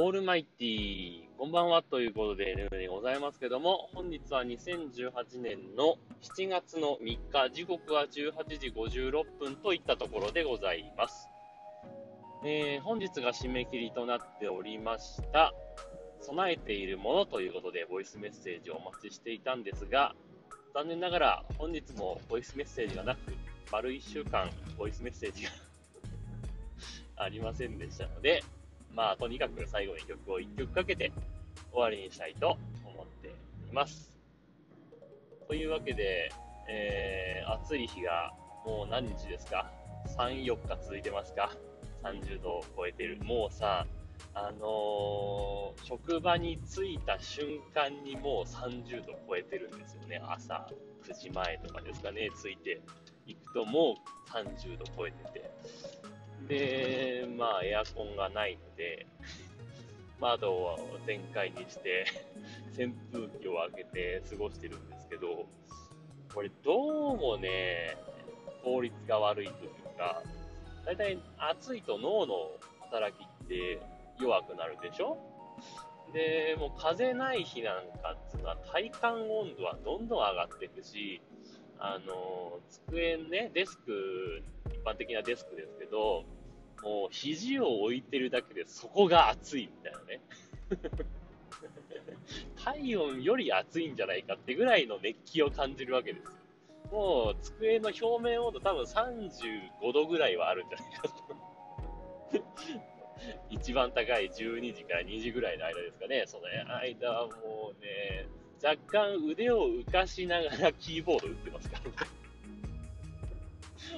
オールマイティー、こんばんはということで、ね、ございますけども、本日は2018年の7月の3日、時刻は18時56分といったところでございます。えー、本日が締め切りとなっておりました、備えているものということで、ボイスメッセージをお待ちしていたんですが、残念ながら本日もボイスメッセージがなく、丸1週間ボイスメッセージが ありませんでしたので、まあ、とにかく最後に曲を1曲かけて終わりにしたいと思っています。というわけで、えー、暑い日がもう何日ですか ?3、4日続いてますか ?30 度を超えてる。もうさ、あのー、職場に着いた瞬間にもう30度超えてるんですよね。朝9時前とかですかね、着いていくともう30度超えてて。で、まあ、エアコンがないので、窓を全開にして、扇風機を開けて過ごしてるんですけど、これどうもね、効率が悪いというか、だいたい暑いと脳の働きって弱くなるでしょ？で、もう風ない日なんかっていうのは体感温度はどんどん上がっていくし、あの、机ね、デスク、一般的なデスクですけど、もう肘を置いてるだけでそこが熱いみたいなね。体温より暑いんじゃないかってぐらいの熱気を感じるわけですよ。もう机の表面温度多分35度ぐらいはあるんじゃないかと。一番高い12時から2時ぐらいの間ですかね。その間はもうね、若干腕を浮かしながらキーボード打ってますからね。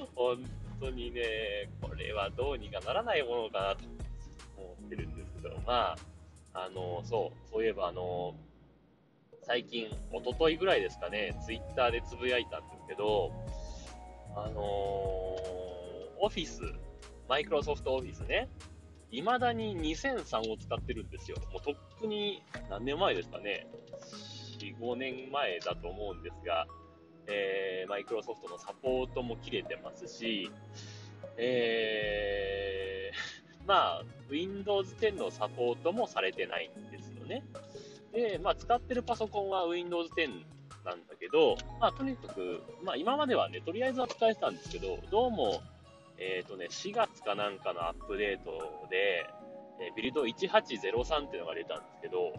本当にね、これはどうにかならないものかなと思ってるんですけど、まあ、あの、そう、そういえばあの、最近、おとといぐらいですかね、ツイッターでつぶやいたんですけど、あのー、オフィス、マイクロソフトオフィスね、未だに2003を使ってるんですよ。もうとっくに何年前ですかね、4、5年前だと思うんですが、えー、マイクロソフトのサポートも切れてますし、えー、まあ、Windows 10のサポートもされてないんですよね。で、まあ、使ってるパソコンは Windows 10なんだけど、まあ、とにかく、まあ、今まではね、とりあえずは使えてたんですけど、どうも、えっ、ー、とね、4月かなんかのアップデートで、え、ビルド1803っていうのが出たんですけど、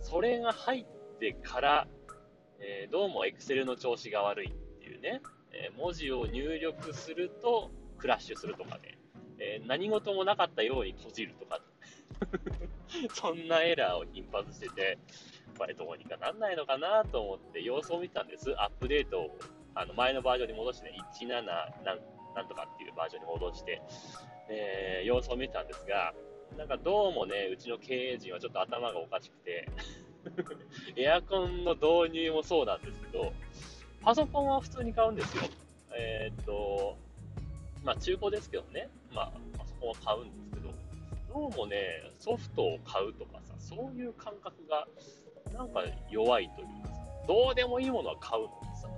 それが入ってから、えー、どうも Excel の調子が悪いっていうね、え、文字を入力するとクラッシュするとかね、え、何事もなかったように閉じるとか、そんなエラーを頻発してて、これどうにかなんないのかなと思って様子を見たんです。アップデートをあの前のバージョンに戻して、ね、17なんなんとかっていうバージョンに戻して、えー、様子を見たんですが、なんかどうもね、うちの経営陣はちょっと頭がおかしくて、エアコンの導入もそうなんですけど、パソコンは普通に買うんですよ。えー、っと、まあ中古ですけどね、まあパソコンは買うんですけど、どうもね、ソフトを買うとかさ、そういう感覚がなんか弱いというかさ、どうでもいいものは買うのにさ、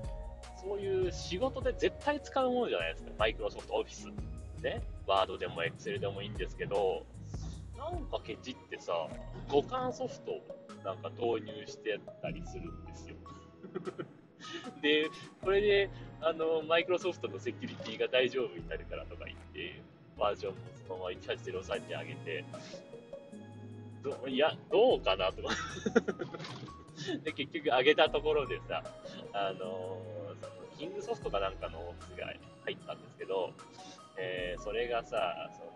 そういう仕事で絶対使うものじゃないですか。マイクロソフトオフィス。ね。ワードでもエクセルでもいいんですけど、なんかケチってさ、互換ソフトなんか導入してたりするんですよ。で、これで、あの、マイクロソフトのセキュリティが大丈夫になるからとか言って、バージョンもそのまま1803に上げて、どいや、どうかなとか で、結局上げたところでさ、あのそのキングソフトかなんかのオフィスが入ったんですけど、えー、それがさ、その、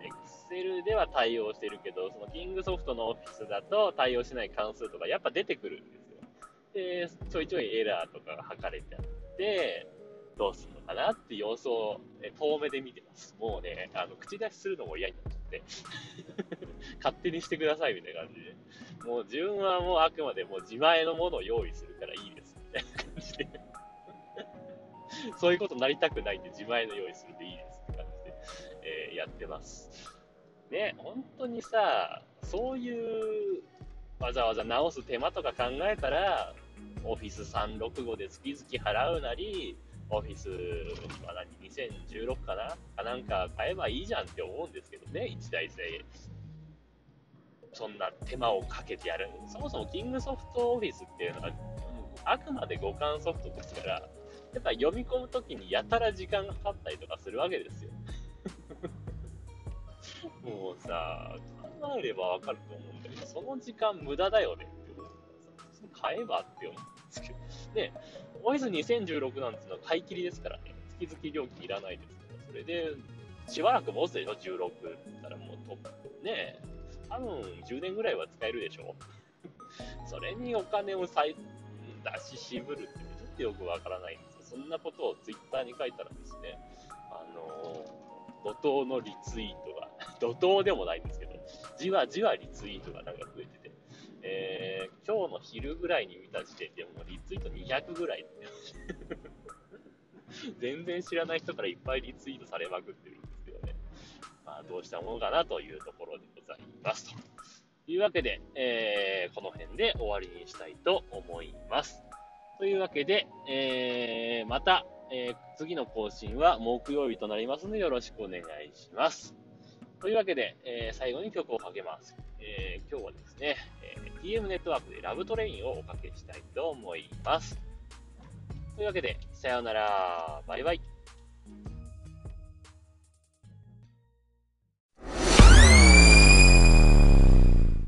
Excel では対応してるけど、そのキングソフトのオフィスだと対応しない関数とかやっぱ出てくるんですよ。で、ちょいちょいエラーとかが測れちゃって、どうするのかなって様子を、ね、遠目で見てます。もうね、あの、口出しするのも嫌になっちゃって、勝手にしてくださいみたいな感じで。もう自分はもうあくまでもう自前のものを用意するからいいですみたいな感じで。そういうことになりたくないんで自前の用意するでいいですって感じで、やってます。ね、本当にさ、そういうわざわざ直す手間とか考えたら、オフィス365で月々払うなり、オフィスは何、2016かなかなんか買えばいいじゃんって思うんですけどね、1台1000円。そんな手間をかけてやる。そもそもキングソフトオフィスっていうのは、あくまで互換ソフトですから、やっぱ読み込むときにやたら時間がかかったりとかするわけですよ。もうさ、考えればわかると思うんだけど、その時間無駄だよね。って思ったらさ、買えばって思うんですけど、ね、オフィス2016なんていうのは買い切りですからね、月々料金いらないですから、それで、しばらく持つでしょ、16って言ったらもうトップ、ね、多分10年ぐらいは使えるでしょ？それにお金を再出し渋るってちょっとよくわからないんですよ。そんなことをツイッターに書いたらですね、あのー、怒涛のリツイート、怒涛でもないんですけど、じわじわリツイートがなんか増えてて、えー、今日の昼ぐらいに見た時点でもうリツイート200ぐらい 全然知らない人からいっぱいリツイートされまくってるんですけどね。まあ、どうしたものかなというところでございますと。いうわけで、えー、この辺で終わりにしたいと思います。というわけで、えー、また、えー、次の更新は木曜日となりますのでよろしくお願いします。というわけで、えー、最後に曲をかけます。えー、今日はですね、えー、TM ネットワークでラブトレインをおかけしたいと思います。というわけで、さようなら、バイバイ。